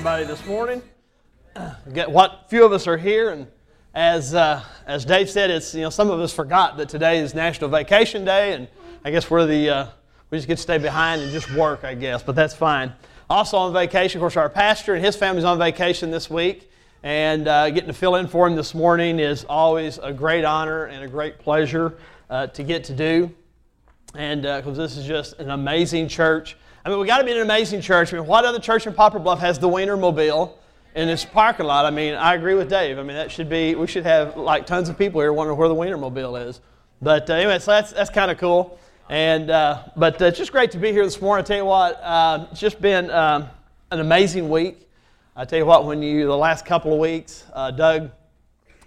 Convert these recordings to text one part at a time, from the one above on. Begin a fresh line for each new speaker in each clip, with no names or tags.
everybody this morning. Get what few of us are here, and as uh, as Dave said, it's you know some of us forgot that today is National Vacation Day, and I guess we're the uh, we just get to stay behind and just work, I guess, but that's fine. Also on vacation, of course, our pastor and his family's on vacation this week, and uh, getting to fill in for him this morning is always a great honor and a great pleasure uh, to get to do, and because uh, this is just an amazing church. I mean, we got to be an amazing church. I mean, what other church in Poplar Bluff has the Wienermobile in its parking lot? I mean, I agree with Dave. I mean, that should be, we should have like tons of people here wondering where the Wienermobile is. But uh, anyway, so that's, that's kind of cool. And, uh, but uh, it's just great to be here this morning. I tell you what, uh, it's just been um, an amazing week. I tell you what, when you, the last couple of weeks, uh, Doug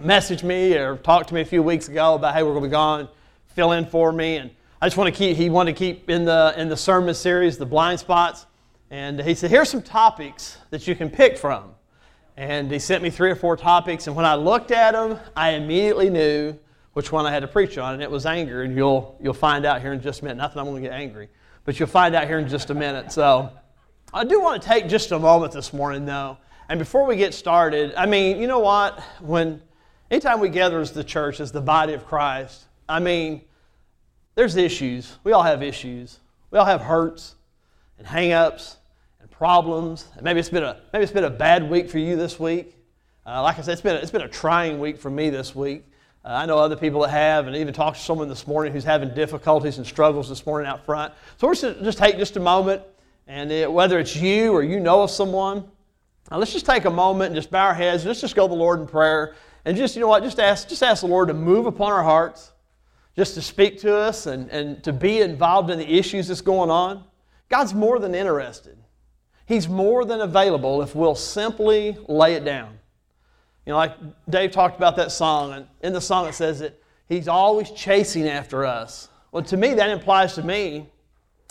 messaged me or talked to me a few weeks ago about, hey, we're going to be gone, fill in for me. And I just want to keep, he wanted to keep in the, in the sermon series, the blind spots. And he said, here's some topics that you can pick from. And he sent me three or four topics. And when I looked at them, I immediately knew which one I had to preach on. And it was anger. And you'll, you'll find out here in just a minute. Not that I'm going to get angry, but you'll find out here in just a minute. So I do want to take just a moment this morning, though. And before we get started, I mean, you know what? When anytime we gather as the church, as the body of Christ, I mean, there's issues. We all have issues. We all have hurts and hang-ups and problems. And maybe it's been a maybe it's been a bad week for you this week. Uh, like I said, it's been a, it's been a trying week for me this week. Uh, I know other people that have, and even talked to someone this morning who's having difficulties and struggles this morning out front. So we're just just take just a moment, and it, whether it's you or you know of someone, uh, let's just take a moment and just bow our heads. Let's just go to the Lord in prayer, and just you know what, just ask just ask the Lord to move upon our hearts just to speak to us and, and to be involved in the issues that's going on. God's more than interested. He's more than available if we'll simply lay it down. You know, like Dave talked about that song, and in the song it says that He's always chasing after us. Well, to me, that implies to me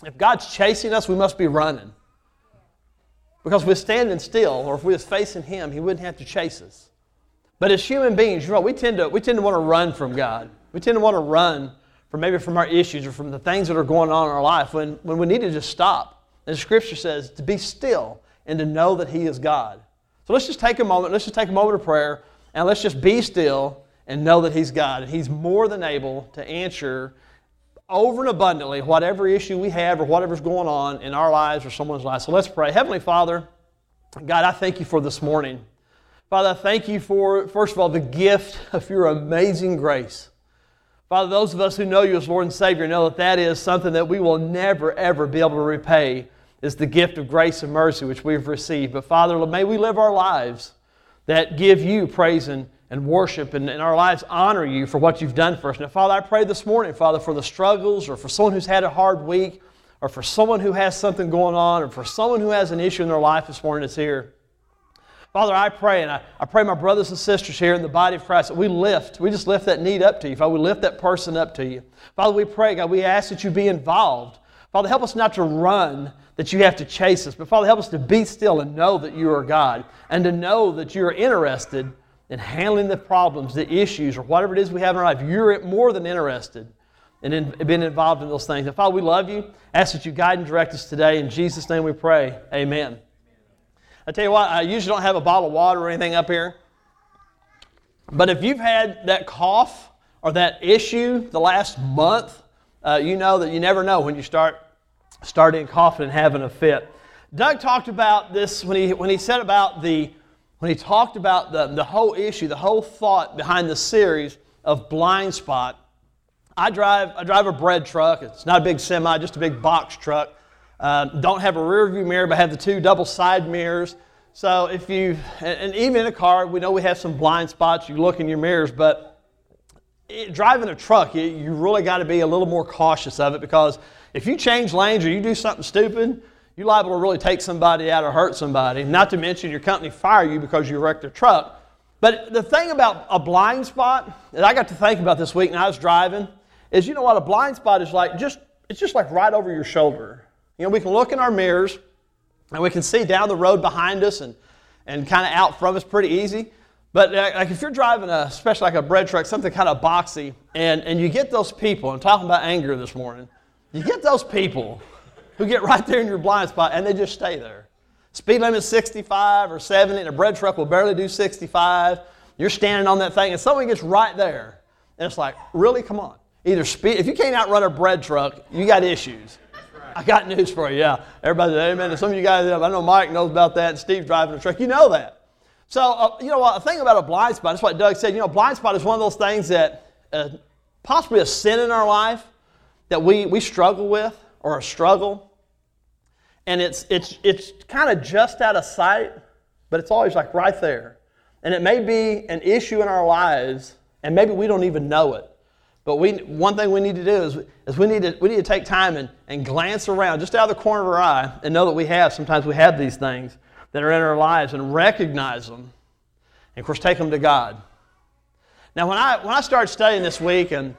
if God's chasing us, we must be running. Because we're standing still, or if we was facing Him, He wouldn't have to chase us. But as human beings, you know, we tend to, we tend to want to run from God. We tend to want to run from maybe from our issues or from the things that are going on in our life when, when we need to just stop. And Scripture says to be still and to know that He is God. So let's just take a moment. Let's just take a moment of prayer and let's just be still and know that He's God. And He's more than able to answer over and abundantly whatever issue we have or whatever's going on in our lives or someone's life. So let's pray. Heavenly Father, God, I thank you for this morning. Father, I thank you for, first of all, the gift of your amazing grace. Father, those of us who know you as Lord and Savior know that that is something that we will never, ever be able to repay, is the gift of grace and mercy which we've received. But Father, may we live our lives that give you praise and, and worship and, and our lives honor you for what you've done for us. Now, Father, I pray this morning, Father, for the struggles or for someone who's had a hard week or for someone who has something going on or for someone who has an issue in their life this morning that's here. Father, I pray, and I, I pray my brothers and sisters here in the body of Christ that we lift, we just lift that need up to you. Father, we lift that person up to you. Father, we pray, God, we ask that you be involved. Father, help us not to run, that you have to chase us, but Father, help us to be still and know that you are God, and to know that you are interested in handling the problems, the issues, or whatever it is we have in our life. You're more than interested in, in being involved in those things. And Father, we love you. Ask that you guide and direct us today. In Jesus' name we pray. Amen. I tell you what, I usually don't have a bottle of water or anything up here. But if you've had that cough or that issue the last month, uh, you know that you never know when you start starting coughing and having a fit. Doug talked about this when he when he said about the when he talked about the, the whole issue, the whole thought behind the series of blind spot. I drive I drive a bread truck. It's not a big semi, just a big box truck. Uh, don't have a rear view mirror, but have the two double side mirrors. So if you, and even in a car, we know we have some blind spots. You look in your mirrors, but it, driving a truck, you, you really got to be a little more cautious of it because if you change lanes or you do something stupid, you're liable to really take somebody out or hurt somebody. Not to mention your company fire you because you wrecked their truck. But the thing about a blind spot that I got to think about this week and I was driving is you know what a blind spot is like just it's just like right over your shoulder. You know, we can look in our mirrors and we can see down the road behind us and, and kind of out from us pretty easy. But uh, like if you're driving a, especially like a bread truck, something kind of boxy, and, and you get those people, I'm talking about anger this morning, you get those people who get right there in your blind spot and they just stay there. Speed limit 65 or 70, and a bread truck will barely do 65. You're standing on that thing, and someone gets right there. And it's like, really? Come on. Either speed, if you can't outrun a bread truck, you got issues. I got news for you, yeah. Everybody said, amen. And some of you guys, I know Mike knows about that, Steve's driving a truck. You know that. So, uh, you know what? A thing about a blind spot, that's what Doug said. You know, blind spot is one of those things that uh, possibly a sin in our life that we, we struggle with or a struggle. And it's, it's, it's kind of just out of sight, but it's always like right there. And it may be an issue in our lives, and maybe we don't even know it. But we, one thing we need to do is, is we, need to, we need to take time and, and glance around just out of the corner of our eye and know that we have, sometimes we have these things that are in our lives and recognize them. And of course, take them to God. Now, when I, when I started studying this week and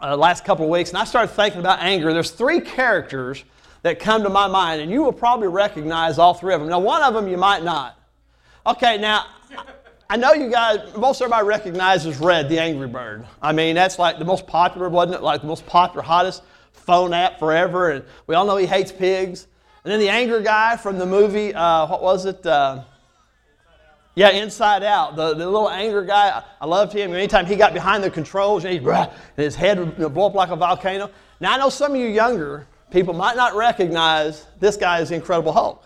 uh, last couple of weeks, and I started thinking about anger, there's three characters that come to my mind, and you will probably recognize all three of them. Now, one of them you might not. Okay, now, I know you guys, most everybody recognizes Red, the Angry Bird. I mean, that's like the most popular, wasn't it? Like the most popular, hottest phone app forever. And we all know he hates pigs. And then the anger guy from the movie, uh, what was it? Uh, yeah, Inside Out. The, the little anger guy, I loved him. Anytime he got behind the controls, and, and his head would blow up like a volcano. Now, I know some of you younger people might not recognize this guy as the Incredible Hulk.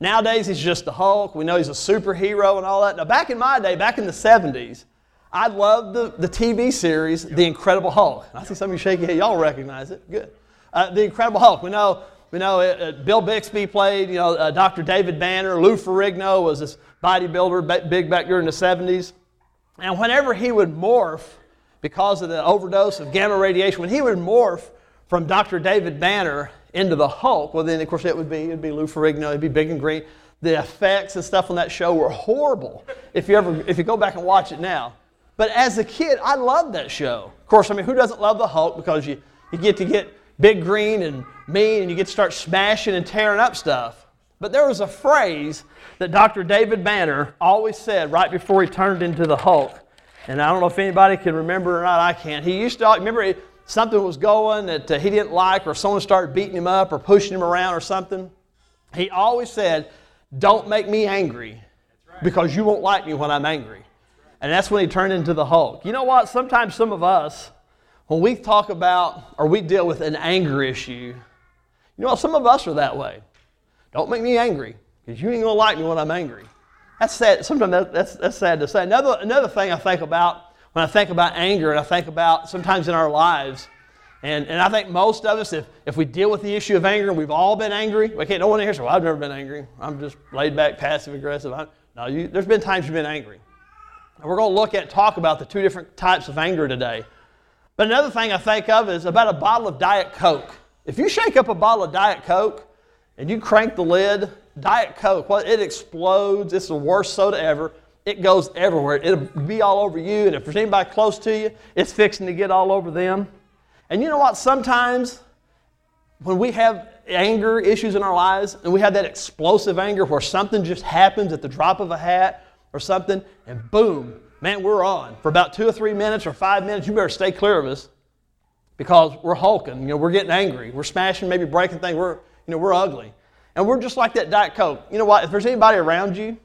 Nowadays, he's just the Hulk. We know he's a superhero and all that. Now, back in my day, back in the 70s, I loved the, the TV series, The Incredible Hulk. I see some of you shaking head. Y'all recognize it. Good. Uh, the Incredible Hulk. We know, we know uh, uh Bill Bixby played, you know, uh, Dr. David Banner. Lou Ferrigno was this bodybuilder, big back during the 70s. And whenever he would morph, because of the overdose of gamma radiation, when he would morph from Dr. David Banner into the Hulk, well, then of course it would be it'd be Lou Ferrigno, it'd be big and green. The effects and stuff on that show were horrible. If you ever if you go back and watch it now, but as a kid, I loved that show. Of course, I mean, who doesn't love the Hulk because you you get to get big green and mean and you get to start smashing and tearing up stuff. But there was a phrase that Dr. David Banner always said right before he turned into the Hulk. And I don't know if anybody can remember or not, I can't. He used to, remember, something was going that uh, he didn't like, or someone started beating him up or pushing him around or something, he always said, Don't make me angry because you won't like me when I'm angry. And that's when he turned into the Hulk. You know what? Sometimes some of us, when we talk about or we deal with an anger issue, you know, some of us are that way. Don't make me angry because you ain't going to like me when I'm angry. That's sad. Sometimes that's, that's sad to say. Another, another thing I think about when I think about anger and I think about sometimes in our lives, and, and I think most of us, if, if we deal with the issue of anger, we've all been angry. We can't, no one here says, well, I've never been angry. I'm just laid back, passive aggressive. I'm, no, you, there's been times you've been angry. And we're going to look at, talk about the two different types of anger today. But another thing I think of is about a bottle of Diet Coke. If you shake up a bottle of Diet Coke and you crank the lid, Diet Coke, well, it explodes. It's the worst soda ever it goes everywhere. It'll be all over you, and if there's anybody close to you, it's fixing to get all over them. And you know what? Sometimes when we have anger issues in our lives and we have that explosive anger where something just happens at the drop of a hat or something, and boom, man, we're on. For about two or three minutes or five minutes, you better stay clear of us because we're hulking. You know, we're getting angry. We're smashing, maybe breaking things. We're, you know, we're ugly. And we're just like that Diet Coke. You know what? If there's anybody around you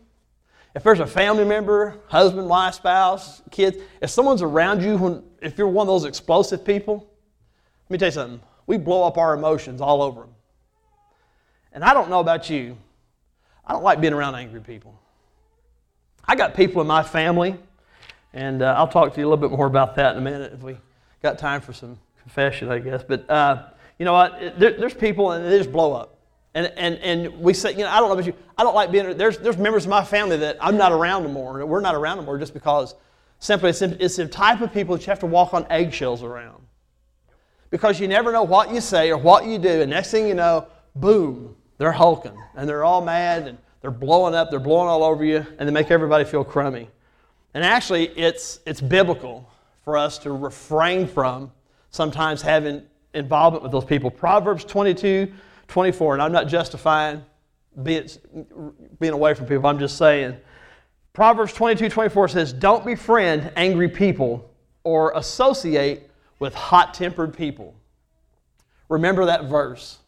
if there's a family member, husband, wife, spouse, kids, if someone's around you, when, if you're one of those explosive people, let me tell you something. We blow up our emotions all over them. And I don't know about you, I don't like being around angry people. I got people in my family, and uh, I'll talk to you a little bit more about that in a minute if we got time for some confession, I guess. But uh, you know what? There, there's people, and they just blow up. And, and, and we say, you know, I don't know about you, I don't like being, there's, there's members of my family that I'm not around anymore. We're not around anymore just because simply it's, it's the type of people that you have to walk on eggshells around. Because you never know what you say or what you do, and next thing you know, boom, they're hulking and they're all mad and they're blowing up, they're blowing all over you, and they make everybody feel crummy. And actually, it's, it's biblical for us to refrain from sometimes having involvement with those people. Proverbs 22 24, and I'm not justifying being, being away from people, I'm just saying. Proverbs 22 24 says, Don't befriend angry people or associate with hot tempered people. Remember that verse.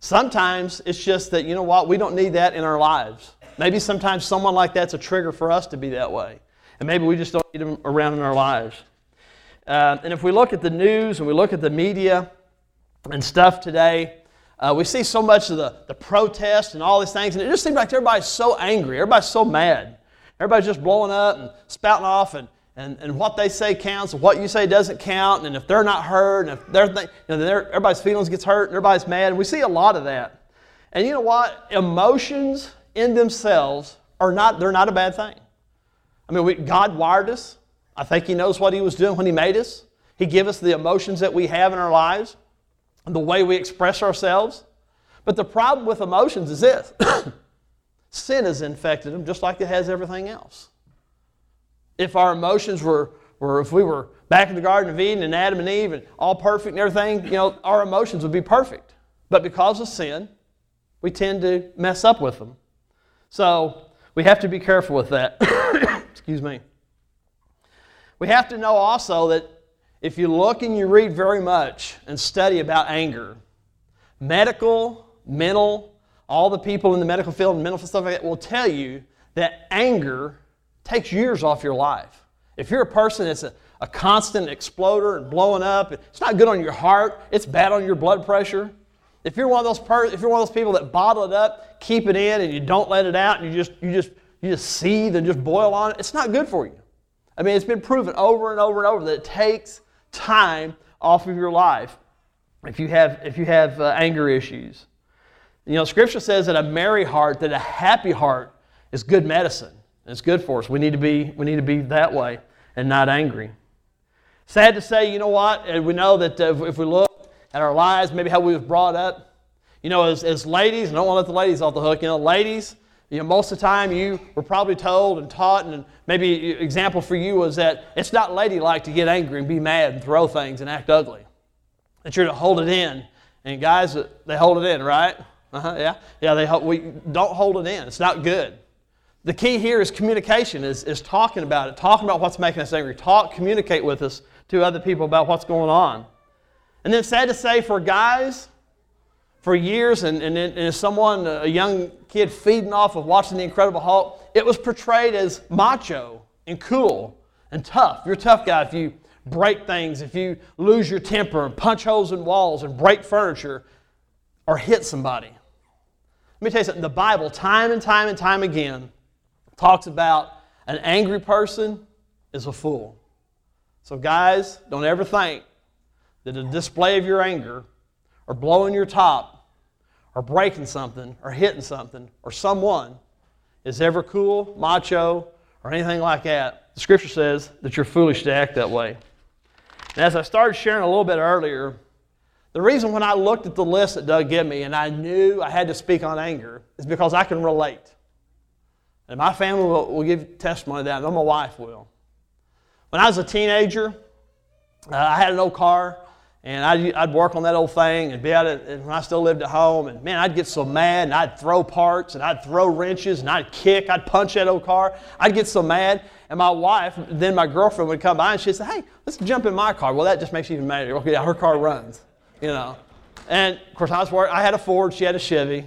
Sometimes it's just that, you know what, we don't need that in our lives. Maybe sometimes someone like that's a trigger for us to be that way. And maybe we just don't need them around in our lives. Uh, and if we look at the news and we look at the media and stuff today, uh, we see so much of the, the protest and all these things, and it just seems like everybody's so angry. Everybody's so mad. Everybody's just blowing up and spouting off, and, and, and what they say counts, and what you say doesn't count, and if they're not heard, and if they're, th- you know, everybody's feelings gets hurt, and everybody's mad, and we see a lot of that. And you know what? Emotions in themselves are not, they're not a bad thing. I mean, we, God wired us. I think He knows what He was doing when He made us. He gave us the emotions that we have in our lives, the way we express ourselves. But the problem with emotions is this sin has infected them just like it has everything else. If our emotions were, were if we were back in the Garden of Eden and Adam and Eve and all perfect and everything, you know, our emotions would be perfect. But because of sin, we tend to mess up with them. So we have to be careful with that. Excuse me. We have to know also that if you look and you read very much and study about anger, medical, mental, all the people in the medical field and mental stuff like that will tell you that anger takes years off your life. If you're a person that's a, a constant exploder and blowing up, it's not good on your heart, it's bad on your blood pressure. If you're one of those per- if you're one of those people that bottle it up, keep it in, and you don't let it out, and you just you just you just seethe and just boil on it, it's not good for you. I mean, it's been proven over and over and over that it takes time off of your life if you have if you have uh, anger issues. You know, Scripture says that a merry heart, that a happy heart, is good medicine. It's good for us. We need to be we need to be that way and not angry. Sad to say, you know what? And we know that uh, if we look at our lives, maybe how we was brought up. You know, as, as ladies, I don't want to let the ladies off the hook, you know, ladies, you know, most of the time you were probably told and taught, and maybe example for you was that it's not ladylike to get angry and be mad and throw things and act ugly. That you're to hold it in. And guys, they hold it in, right? Uh-huh, yeah, yeah. They we don't hold it in. It's not good. The key here is communication. Is is talking about it, talking about what's making us angry. Talk, communicate with us to other people about what's going on. And then, sad to say, for guys, for years, and, and, and as someone, a young kid feeding off of watching The Incredible Hulk, it was portrayed as macho and cool and tough. You're a tough guy if you break things, if you lose your temper and punch holes in walls and break furniture or hit somebody. Let me tell you something the Bible, time and time and time again, talks about an angry person is a fool. So, guys, don't ever think that a display of your anger, or blowing your top, or breaking something, or hitting something, or someone is ever cool, macho, or anything like that. The scripture says that you're foolish to act that way. And as I started sharing a little bit earlier, the reason when I looked at the list that Doug gave me and I knew I had to speak on anger is because I can relate. And my family will, will give testimony to that, and my wife will. When I was a teenager, uh, I had an old car and I'd, I'd work on that old thing and be out at, and when I still lived at home, and man, I'd get so mad, and I'd throw parts, and I'd throw wrenches, and I'd kick, I'd punch that old car. I'd get so mad, and my wife, then my girlfriend would come by and she'd say, hey, let's jump in my car. Well, that just makes you even madder. Okay, yeah, her car runs, you know. And of course, I was working, I had a Ford, she had a Chevy.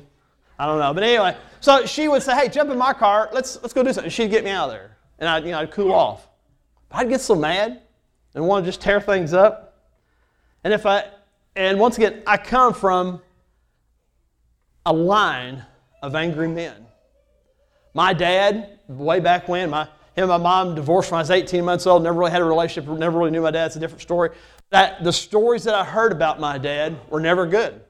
I don't know. But anyway, so she would say, hey, jump in my car, let's, let's go do something. She'd get me out of there, and I'd, you know, I'd cool off. But I'd get so mad and want to just tear things up. And if I, and once again, I come from a line of angry men. My dad, way back when, my, him and my mom divorced when I was 18 months old, never really had a relationship, never really knew my dad. It's a different story. That, the stories that I heard about my dad were never good.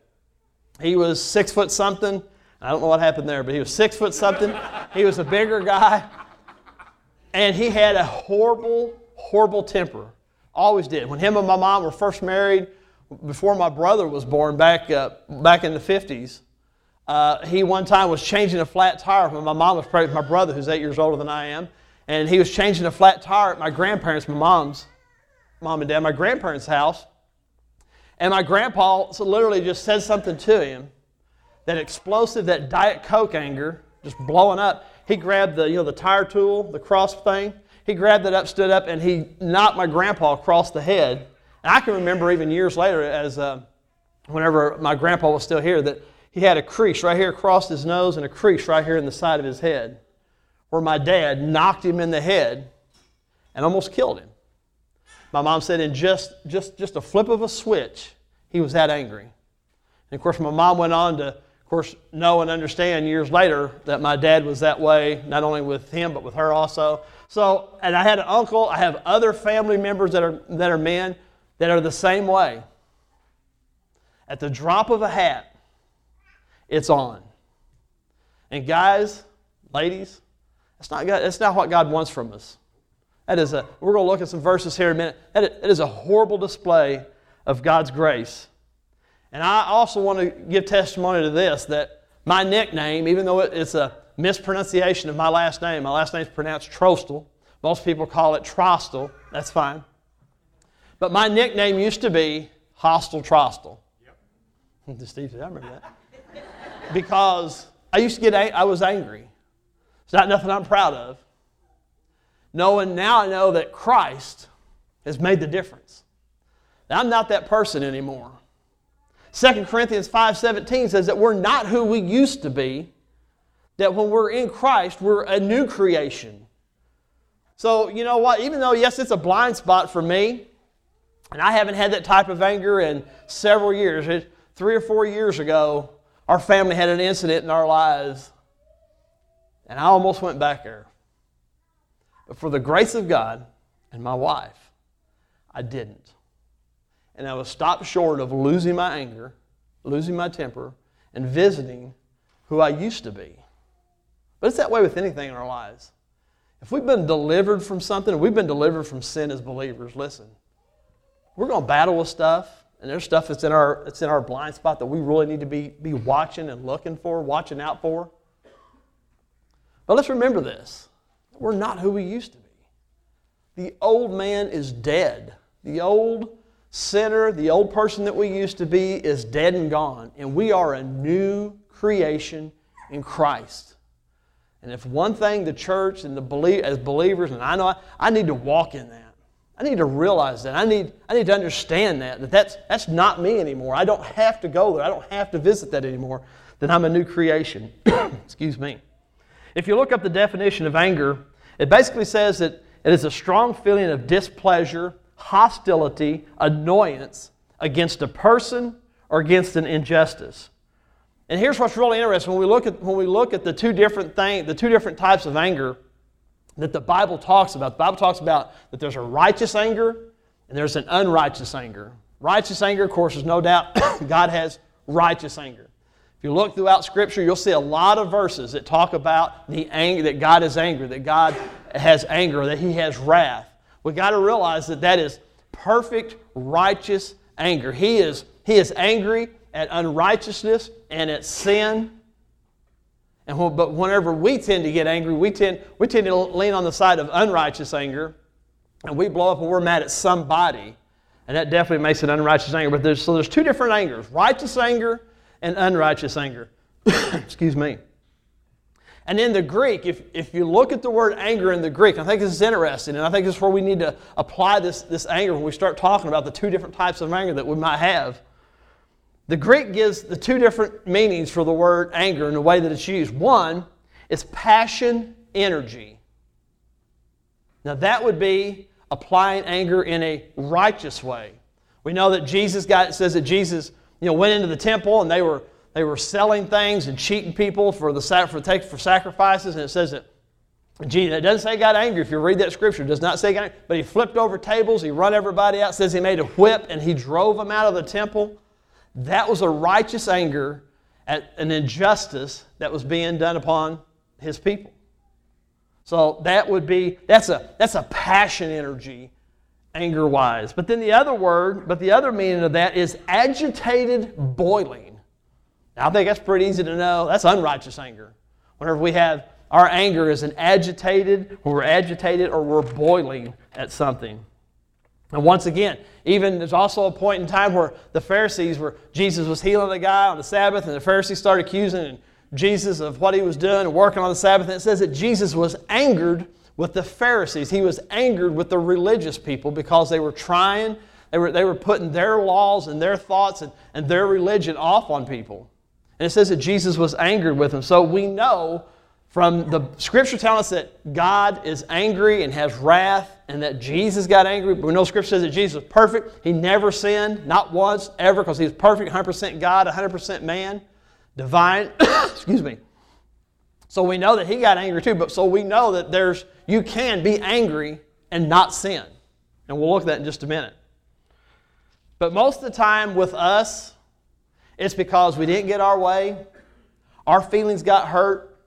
He was six foot something. I don't know what happened there, but he was six foot something. he was a bigger guy. And he had a horrible, horrible temper. Always did. When him and my mom were first married, before my brother was born back, uh, back in the 50s, uh, he one time was changing a flat tire when my mom was pregnant with my brother, who's eight years older than I am. And he was changing a flat tire at my grandparents', my mom's, mom and dad, my grandparents' house. And my grandpa literally just said something to him that explosive, that Diet Coke anger, just blowing up. He grabbed the, you know, the tire tool, the cross thing, he grabbed it up, stood up, and he knocked my grandpa across the head. And I can remember even years later, as uh, whenever my grandpa was still here, that he had a crease right here across his nose and a crease right here in the side of his head, where my dad knocked him in the head and almost killed him. My mom said in just, just, just a flip of a switch, he was that angry. And of course, my mom went on to, of course, know and understand years later that my dad was that way, not only with him, but with her also. So, and I had an uncle, I have other family members that are, that are men that are the same way. At the drop of a hat, it's on. And guys, ladies, that's not, God, that's not what God wants from us. That is a, we're going to look at some verses here in a minute. That is a horrible display of God's grace. And I also want to give testimony to this that my nickname, even though it's a mispronunciation of my last name, my last name is pronounced Trostel. Most people call it Trostel. That's fine. But my nickname used to be Hostile Trostel. Yep. Steve said, I remember that. because I used to get, I was angry. It's not nothing I'm proud of knowing now I know that Christ has made the difference. Now, I'm not that person anymore. 2 Corinthians 5:17 says that we're not who we used to be, that when we're in Christ, we're a new creation. So, you know what? Even though, yes, it's a blind spot for me, and I haven't had that type of anger in several years. Three or four years ago, our family had an incident in our lives, and I almost went back there. But for the grace of God and my wife, I didn't. And I was stopped short of losing my anger, losing my temper, and visiting who I used to be. But it's that way with anything in our lives. If we've been delivered from something, we've been delivered from sin as believers, listen, we're going to battle with stuff, and there's stuff that's in our, that's in our blind spot that we really need to be, be watching and looking for, watching out for. But let's remember this we're not who we used to be. The old man is dead. The old sinner, the old person that we used to be, is dead and gone. And we are a new creation in Christ. And if one thing the church and the belie- as believers, and I know I, I need to walk in that. I need to realize that. I need, I need to understand that, that that's, that's not me anymore. I don't have to go there. I don't have to visit that anymore. That I'm a new creation. Excuse me. If you look up the definition of anger, it basically says that it is a strong feeling of displeasure, hostility, annoyance against a person or against an injustice. And here's what's really interesting when we look at when we look at the two different thing, the two different types of anger that the Bible talks about. The Bible talks about that there's a righteous anger and there's an unrighteous anger. Righteous anger, of course, is no doubt God has righteous anger. If you look throughout Scripture, you'll see a lot of verses that talk about the anger, that God is angry, that God has anger, that He has wrath. We've got to realize that that is perfect, righteous anger. He is, he is angry at unrighteousness and at sin. And when, but whenever we tend to get angry, we tend, we tend to lean on the side of unrighteous anger, and we blow up when we're mad at somebody. And that definitely makes it unrighteous anger. But there's, so there's two different angers righteous anger and unrighteous anger. Excuse me. And in the Greek, if, if you look at the word anger in the Greek, I think this is interesting, and I think this is where we need to apply this, this anger when we start talking about the two different types of anger that we might have. The Greek gives the two different meanings for the word anger in the way that it's used. One is passion, energy. Now, that would be applying anger in a righteous way. We know that Jesus got, it says that Jesus you know, went into the temple and they were, they were selling things and cheating people for, the, for, take, for sacrifices. And it says that Jesus, it doesn't say got angry. If you read that scripture, it does not say got angry. But he flipped over tables, he run everybody out, says he made a whip, and he drove them out of the temple. That was a righteous anger at an injustice that was being done upon his people. So that would be, that's a, that's a passion energy anger wise. But then the other word, but the other meaning of that is agitated boiling. I think that's pretty easy to know. That's unrighteous anger. Whenever we have our anger is an agitated, when we're agitated or we're boiling at something. And once again, even there's also a point in time where the Pharisees were, Jesus was healing a guy on the Sabbath, and the Pharisees started accusing Jesus of what he was doing and working on the Sabbath. And it says that Jesus was angered with the Pharisees. He was angered with the religious people because they were trying, they were, they were putting their laws and their thoughts and, and their religion off on people. And it says that Jesus was angry with them. So we know from the scripture telling us that God is angry and has wrath and that Jesus got angry. But we know scripture says that Jesus was perfect. He never sinned, not once, ever, because he was perfect, 100% God, 100% man, divine. Excuse me. So we know that he got angry too, but so we know that there's you can be angry and not sin. And we'll look at that in just a minute. But most of the time with us, it's because we didn't get our way, our feelings got hurt,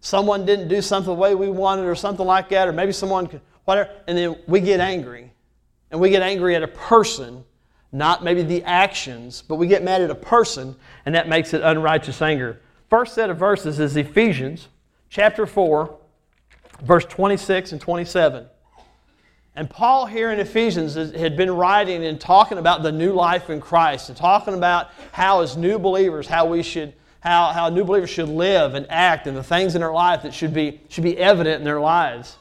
someone didn't do something the way we wanted or something like that, or maybe someone, could, whatever, and then we get angry. And we get angry at a person, not maybe the actions, but we get mad at a person, and that makes it unrighteous anger. First set of verses is Ephesians chapter 4, verse 26 and 27. And Paul here in Ephesians had been writing and talking about the new life in Christ and talking about how, as new believers, how we should, how, how new believers should live and act and the things in their life that should be, should be evident in their lives.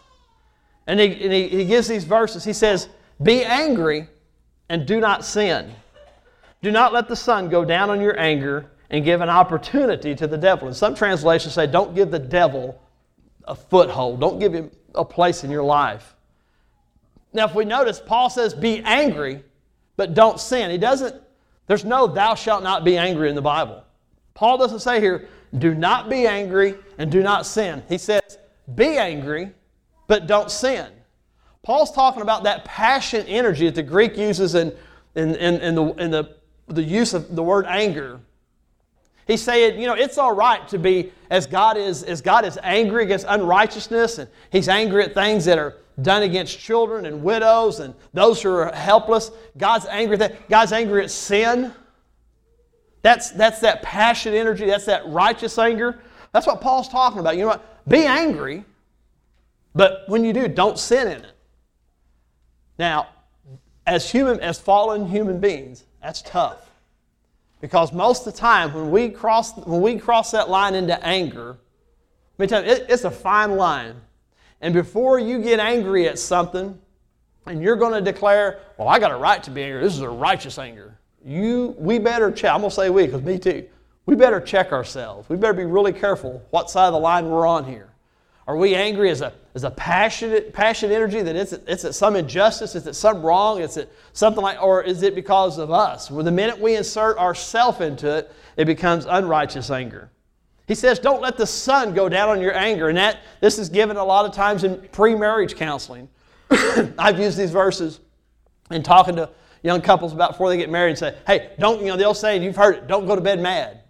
And, he, and he, he gives these verses. He says, Be angry and do not sin. Do not let the sun go down on your anger and give an opportunity to the devil. And some translations say, Don't give the devil a foothold, don't give him a place in your life. Now, if we notice, Paul says, be angry, but don't sin. He doesn't, there's no thou shalt not be angry in the Bible. Paul doesn't say here, do not be angry and do not sin. He says, be angry, but don't sin. Paul's talking about that passion energy that the Greek uses in, in, in, in, the, in the, the use of the word anger. He's saying, you know, it's all right to be as God is as God is angry against unrighteousness and he's angry at things that are done against children and widows and those who are helpless. God's angry at that. God's angry at sin. That's, that's that passion energy. That's that righteous anger. That's what Paul's talking about. You know what? Be angry, but when you do, don't sin in it. Now, as human, as fallen human beings, that's tough. Because most of the time, when we cross, when we cross that line into anger, let me tell you, it, it's a fine line. And before you get angry at something, and you're going to declare, well, I got a right to be angry. This is a righteous anger. You, we better check. I'm going to say we, because me too. We better check ourselves. We better be really careful what side of the line we're on here. Are we angry as a, as a passionate, passionate energy that it's, it's at some injustice, it's at some wrong, it's at something like, or is it because of us? Well, the minute we insert ourself into it, it becomes unrighteous anger. He says, don't let the sun go down on your anger. And that this is given a lot of times in pre-marriage counseling. I've used these verses in talking to young couples about before they get married and say, hey, don't, you know, they'll say, you've heard it, don't go to bed mad.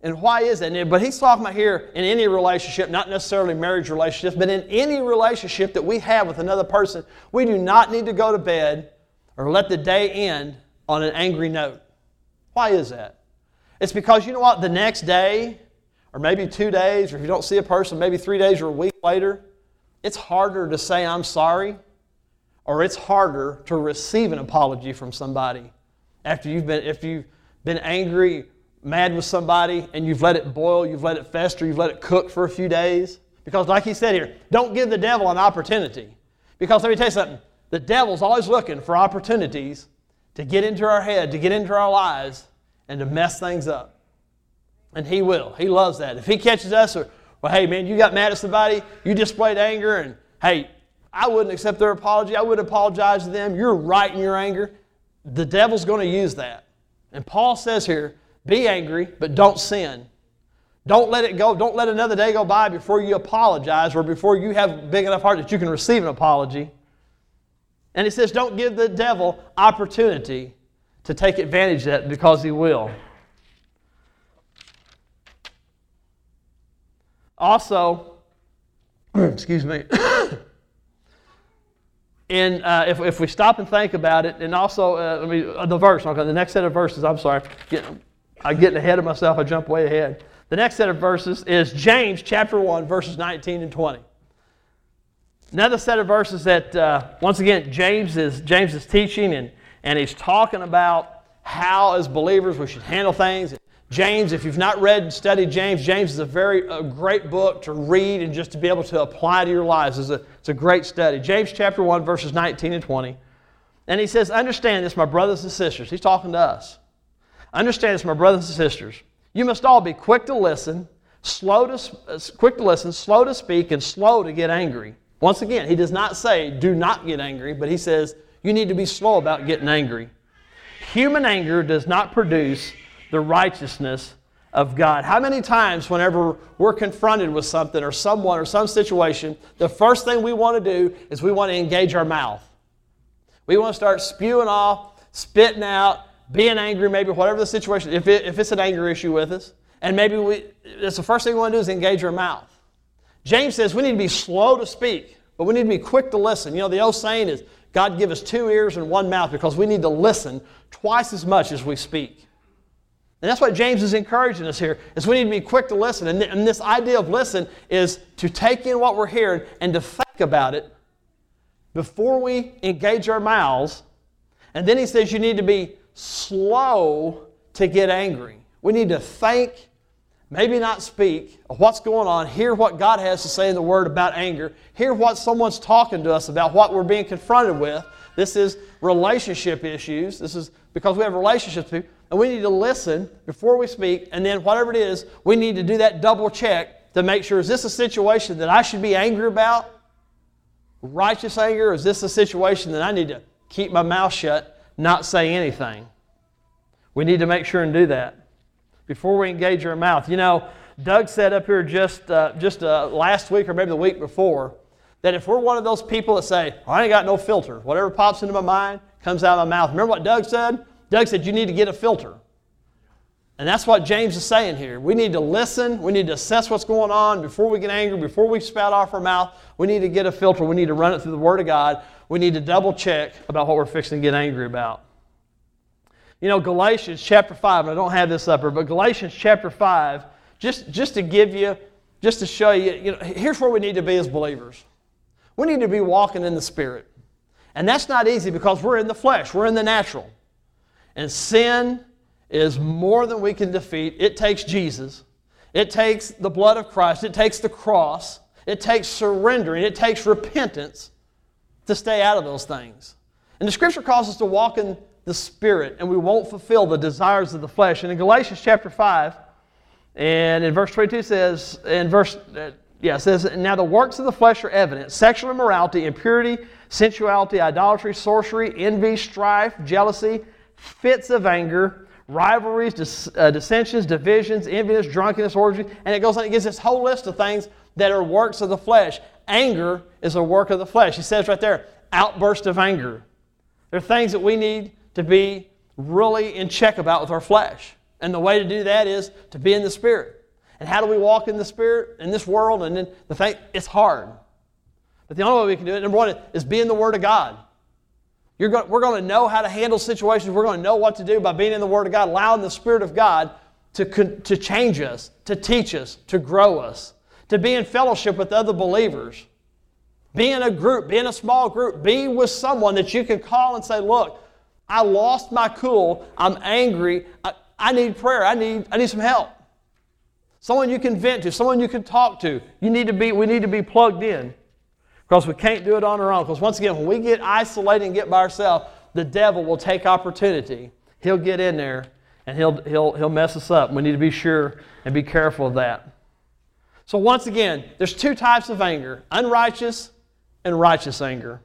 And why is that? But he's talking about here in any relationship, not necessarily marriage relationships, but in any relationship that we have with another person, we do not need to go to bed or let the day end on an angry note. Why is that? It's because you know what? The next day, or maybe two days, or if you don't see a person, maybe three days or a week later, it's harder to say, I'm sorry, or it's harder to receive an apology from somebody after you've been, if you've been angry, mad with somebody, and you've let it boil, you've let it fester, you've let it cook for a few days. Because, like he said here, don't give the devil an opportunity. Because let me tell you something the devil's always looking for opportunities to get into our head, to get into our lives, and to mess things up. And He will. He loves that. If He catches us, or, well, hey, man, you got mad at somebody, you displayed anger, and hey, I wouldn't accept their apology, I wouldn't apologize to them, you're right in your anger. The devil's going to use that. And Paul says here, be angry, but don't sin. Don't let it go. Don't let another day go by before you apologize or before you have big enough heart that you can receive an apology. And he says, don't give the devil opportunity to take advantage of that because He will. Also, excuse me, and uh, if, if we stop and think about it, and also, uh, I mean, uh, the verse, okay, the next set of verses, I'm sorry, getting, I'm getting ahead of myself, I jump way ahead. The next set of verses is James chapter 1, verses 19 and 20. Another set of verses that, uh, once again, James is, James is teaching, and and he's talking about how, as believers, we should handle things. James, if you've not read and studied James, James is a very a great book to read and just to be able to apply to your lives. It's a, it's a great study. James chapter 1, verses 19 and 20. And he says, Understand this, my brothers and sisters. He's talking to us. Understand this, my brothers and sisters. You must all be quick to listen, slow to, uh, quick to listen, slow to speak, and slow to get angry. Once again, he does not say, do not get angry, but he says, you need to be slow about getting angry. Human anger does not produce the righteousness of God. How many times, whenever we're confronted with something or someone or some situation, the first thing we want to do is we want to engage our mouth. We want to start spewing off, spitting out, being angry, maybe whatever the situation, if, it, if it's an anger issue with us. And maybe we, that's the first thing we want to do is engage our mouth. James says we need to be slow to speak, but we need to be quick to listen. You know, the old saying is, God give us two ears and one mouth because we need to listen twice as much as we speak. And that's what James is encouraging us here, is we need to be quick to listen. And, th- and this idea of listen is to take in what we're hearing and to think about it before we engage our mouths. And then he says you need to be slow to get angry. We need to think, maybe not speak, what's going on, hear what God has to say in the Word about anger, hear what someone's talking to us about, what we're being confronted with. This is relationship issues. This is because we have relationships and we need to listen before we speak, and then whatever it is, we need to do that double check to make sure is this a situation that I should be angry about? Righteous anger? Or is this a situation that I need to keep my mouth shut, not say anything? We need to make sure and do that before we engage our mouth. You know, Doug said up here just, uh, just uh, last week or maybe the week before that if we're one of those people that say, I ain't got no filter, whatever pops into my mind comes out of my mouth. Remember what Doug said? Doug said, You need to get a filter. And that's what James is saying here. We need to listen. We need to assess what's going on before we get angry, before we spout off our mouth. We need to get a filter. We need to run it through the Word of God. We need to double check about what we're fixing to get angry about. You know, Galatians chapter 5, and I don't have this up here, but Galatians chapter 5, just, just to give you, just to show you, you know, here's where we need to be as believers. We need to be walking in the Spirit. And that's not easy because we're in the flesh, we're in the natural. And sin is more than we can defeat. It takes Jesus, it takes the blood of Christ, it takes the cross, it takes surrendering, it takes repentance to stay out of those things. And the scripture calls us to walk in the Spirit, and we won't fulfill the desires of the flesh. And in Galatians chapter 5, and in verse 22 says, in verse, uh, yeah, says, Now the works of the flesh are evident sexual immorality, impurity, sensuality, idolatry, sorcery, envy, strife, jealousy fits of anger, rivalries, dis, uh, dissensions, divisions, enviness, drunkenness, orgies, and it goes on. It gives this whole list of things that are works of the flesh. Anger is a work of the flesh. He says right there, outburst of anger. There are things that we need to be really in check about with our flesh. And the way to do that is to be in the Spirit. And how do we walk in the Spirit in this world? And then the thing, it's hard. But the only way we can do it, number one, is be in the Word of God. Go, we're going to know how to handle situations. We're going to know what to do by being in the Word of God, allowing the Spirit of God to, to change us, to teach us, to grow us, to be in fellowship with other believers. Be in a group, be in a small group, be with someone that you can call and say, Look, I lost my cool. I'm angry. I, I need prayer. I need, I need some help. Someone you can vent to, someone you can talk to. You need to be, we need to be plugged in. Because we can't do it on our own. Because once again, when we get isolated and get by ourselves, the devil will take opportunity. He'll get in there and he'll, he'll, he'll mess us up. We need to be sure and be careful of that. So, once again, there's two types of anger unrighteous and righteous anger.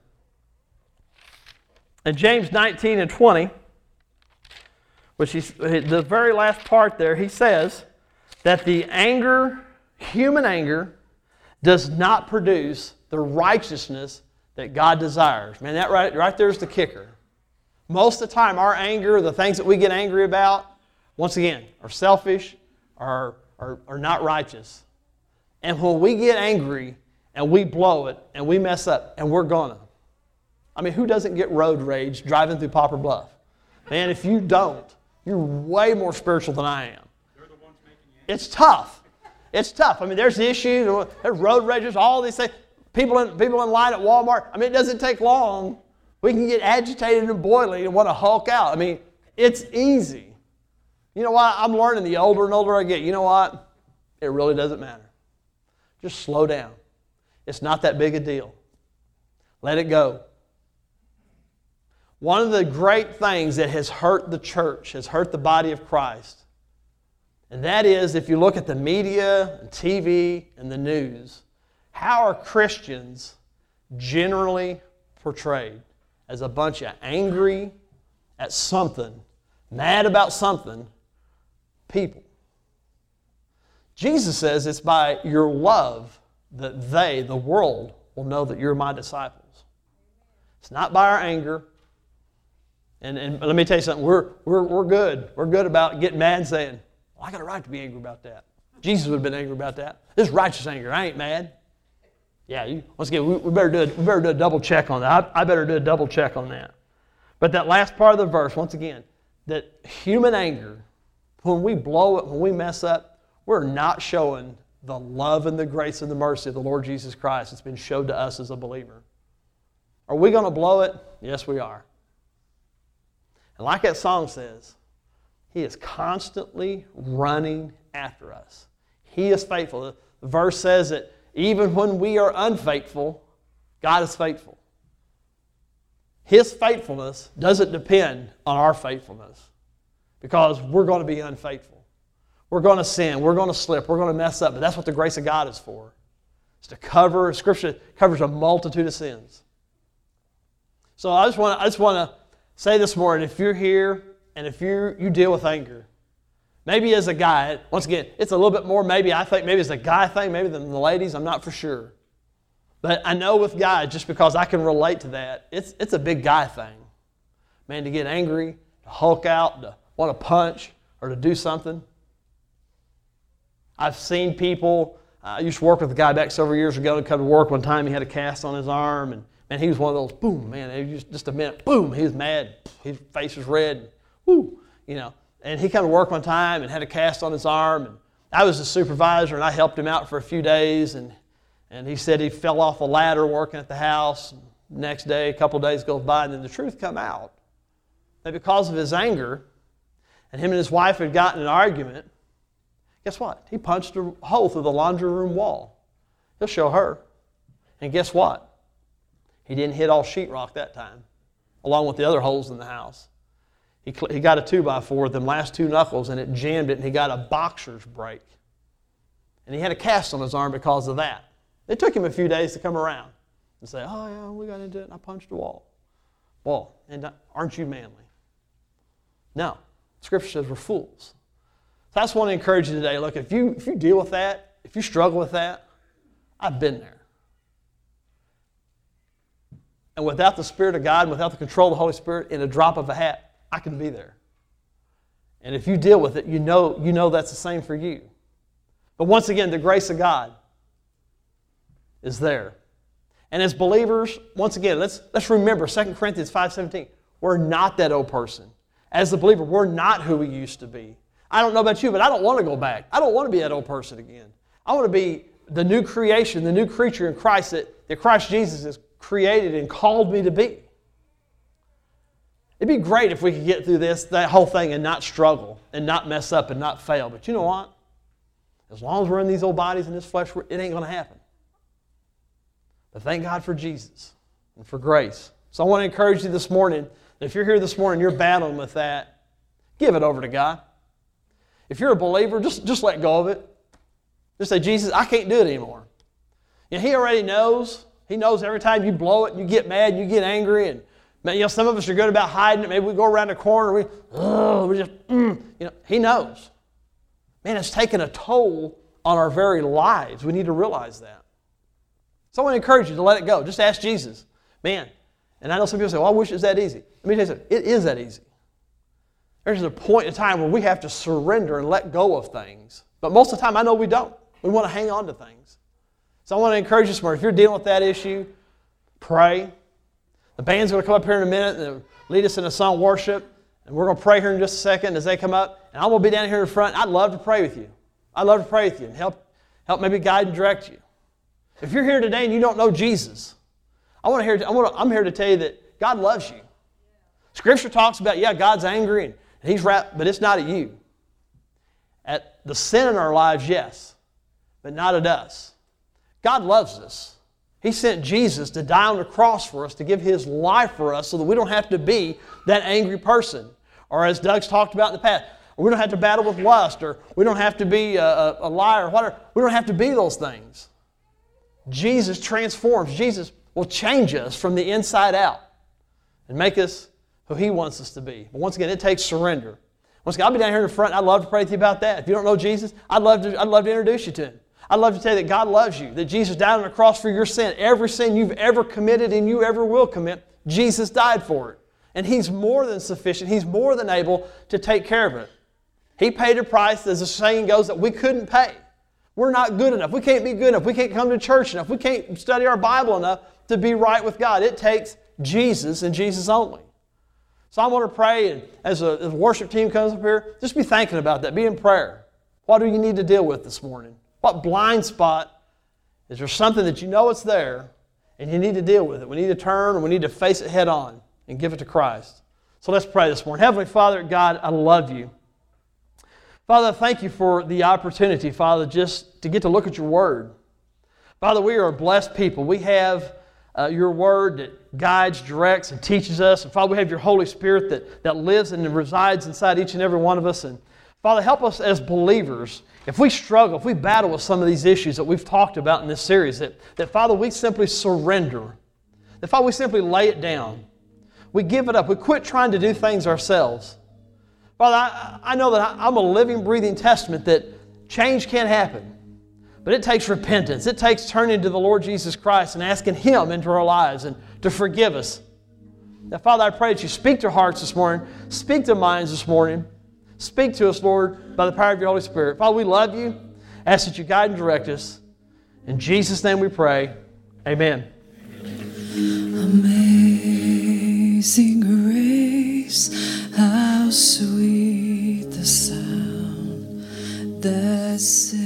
In James 19 and 20, which is the very last part there, he says that the anger, human anger, does not produce the righteousness that God desires. Man, that right, right there is the kicker. Most of the time, our anger, the things that we get angry about, once again, are selfish, are, are, are not righteous. And when we get angry and we blow it and we mess up, and we're gonna. I mean, who doesn't get road rage driving through Poplar Bluff? Man, if you don't, you're way more spiritual than I am. It's tough. It's tough. I mean, there's issues, there's road rages, all these things. People in, people in line at Walmart, I mean, it doesn't take long. We can get agitated and boiling and want to hulk out. I mean, it's easy. You know what? I'm learning the older and older I get. You know what? It really doesn't matter. Just slow down. It's not that big a deal. Let it go. One of the great things that has hurt the church, has hurt the body of Christ, And that is if you look at the media, and TV, and the news, how are Christians generally portrayed? As a bunch of angry at something, mad about something people. Jesus says it's by your love that they, the world, will know that you're my disciples. It's not by our anger. And, and let me tell you something, we're, we're, we're good. We're good about getting mad and saying, well, I got a right to be angry about that. Jesus would have been angry about that. This is righteous anger. I ain't mad. Yeah, you, once again, we, we, better do a, we better do a double check on that. I, I better do a double check on that. But that last part of the verse, once again, that human anger, when we blow it, when we mess up, we're not showing the love and the grace and the mercy of the Lord Jesus Christ that's been showed to us as a believer. Are we going to blow it? Yes, we are. And like that song says, He is constantly running after us. He is faithful. The verse says that even when we are unfaithful, God is faithful. His faithfulness doesn't depend on our faithfulness because we're going to be unfaithful. We're going to sin. We're going to slip. We're going to mess up. But that's what the grace of God is for. It's to cover, Scripture covers a multitude of sins. So I just want to, I just want to say this morning if you're here and if you you deal with anger, maybe as a guy, once again, it's a little bit more maybe, I think maybe it's a guy thing, maybe than the ladies, I'm not for sure. But I know with guys, just because I can relate to that, it's, it's a big guy thing. Man, to get angry, to hulk out, to want to punch, or to do something. I've seen people, I used to work with a guy back several years ago and come to work one time. He had a cast on his arm, and man, he was one of those, boom, man, was just a minute, boom, he was mad. His face was red, whoo, you know. And he came to work one time and had a cast on his arm. And I was the supervisor, and I helped him out for a few days. And, and he said he fell off a ladder working at the house. Next day, a couple days goes by, and then the truth come out that because of his anger, and him and his wife had gotten an argument, Guess what? He punched a hole through the laundry room wall. He'll show her. And guess what? He didn't hit all sheetrock that time, along with the other holes in the house. He, he got a 2 by 4 with them last two knuckles and it jammed it, and he got a boxer's break. And he had a cast on his arm because of that. It took him a few days to come around and say, Oh, yeah, we got into it, and I punched a wall. Well, and uh, aren't you manly? No. Scripture says we're fools. So I just want to encourage you today. Look, if you, if you deal with that, if you struggle with that, I've been there. And without the Spirit of God, and without the control of the Holy Spirit, in a drop of a hat, I can be there. And if you deal with it, you know, you know that's the same for you. But once again, the grace of God is there. And as believers, once again, let's, let's remember 2 Corinthians 5.17. We're not that old person. As a believer, we're not who we used to be. I don't know about you, but I don't want to go back. I don't want to be that old person again. I want to be the new creation, the new creature in Christ that, that Christ Jesus has created and called me to be. It'd be great if we could get through this, that whole thing, and not struggle, and not mess up, and not fail. But you know what? As long as we're in these old bodies and this flesh, it ain't going to happen. But thank God for Jesus and for grace. So I want to encourage you this morning that if you're here this morning, you're battling with that, give it over to God. If you're a believer, just, just let go of it. Just say, Jesus, I can't do it anymore. You know, he already knows. He knows every time you blow it, you get mad, you get angry, and man, you know, some of us are good about hiding it. Maybe we go around the corner, we, oh, we just, mm, you know, he knows. Man, it's taken a toll on our very lives. We need to realize that. So I want to encourage you to let it go. Just ask Jesus. Man, and I know some people say, well, I wish it was that easy. Let me tell you something. It is that easy. There's a point in time where we have to surrender and let go of things. But most of the time, I know we don't. We want to hang on to things. So I want to encourage you this. If you're dealing with that issue, pray. The band's going to come up here in a minute and lead us in a song worship. And we're going to pray here in just a second as they come up. And I'm going to be down here in front. I'd love to pray with you. I'd love to pray with you and help, help maybe guide and direct you. If you're here today and you don't know Jesus, I want to hear, I want to, I'm here to tell you that God loves you. Scripture talks about, yeah, God's angry and He's wrapped, but it's not at you. At the sin in our lives, yes, but not at us. God loves us. He sent Jesus to die on the cross for us, to give His life for us so that we don't have to be that angry person. Or as Doug's talked about in the past, or we don't have to battle with lust, or we don't have to be a, a, liar, whatever. We don't have to be those things. Jesus transforms. Jesus will change us from the inside out and make us who He wants us to be. But once again, it takes surrender. Once again, I'll be down here in the front, I'd love to pray with you about that. If you don't know Jesus, I'd love to, I'd love to introduce you to Him. I'd love to tell you that God loves you, that Jesus died on the cross for your sin. Every sin you've ever committed and you ever will commit, Jesus died for it. And He's more than sufficient, He's more than able to take care of it. He paid a price, as the saying goes, that we couldn't pay. We're not good enough. We can't be good enough. We can't come to church enough. We can't study our Bible enough to be right with God. It takes Jesus and Jesus only. So I want to pray, and as the worship team comes up here, just be thinking about that. Be in prayer. What do you need to deal with this morning? What blind spot? Is there something that you know it's there and you need to deal with it? We need to turn and we need to face it head on and give it to Christ. So let's pray this morning. Heavenly Father, God, I love you. Father, thank you for the opportunity, Father, just to get to look at your word. Father, we are a blessed people. We have uh, your word that guides, directs, and teaches us. And Father, we have your Holy Spirit that, that lives and resides inside each and every one of us. And Father, help us as believers if we struggle, if we battle with some of these issues that we've talked about in this series, that, that Father, we simply surrender. That Father, we simply lay it down. We give it up. We quit trying to do things ourselves. Father, I, I know that I'm a living, breathing testament that change can't happen. But it takes repentance. It takes turning to the Lord Jesus Christ and asking Him into our lives and to forgive us. Now, Father, I pray that you speak to hearts this morning, speak to minds this morning. Speak to us, Lord, by the power of your Holy Spirit. Father, we love you. Ask that you guide and direct us. In Jesus' name we pray. Amen.
Amazing grace, how sweet the sound that.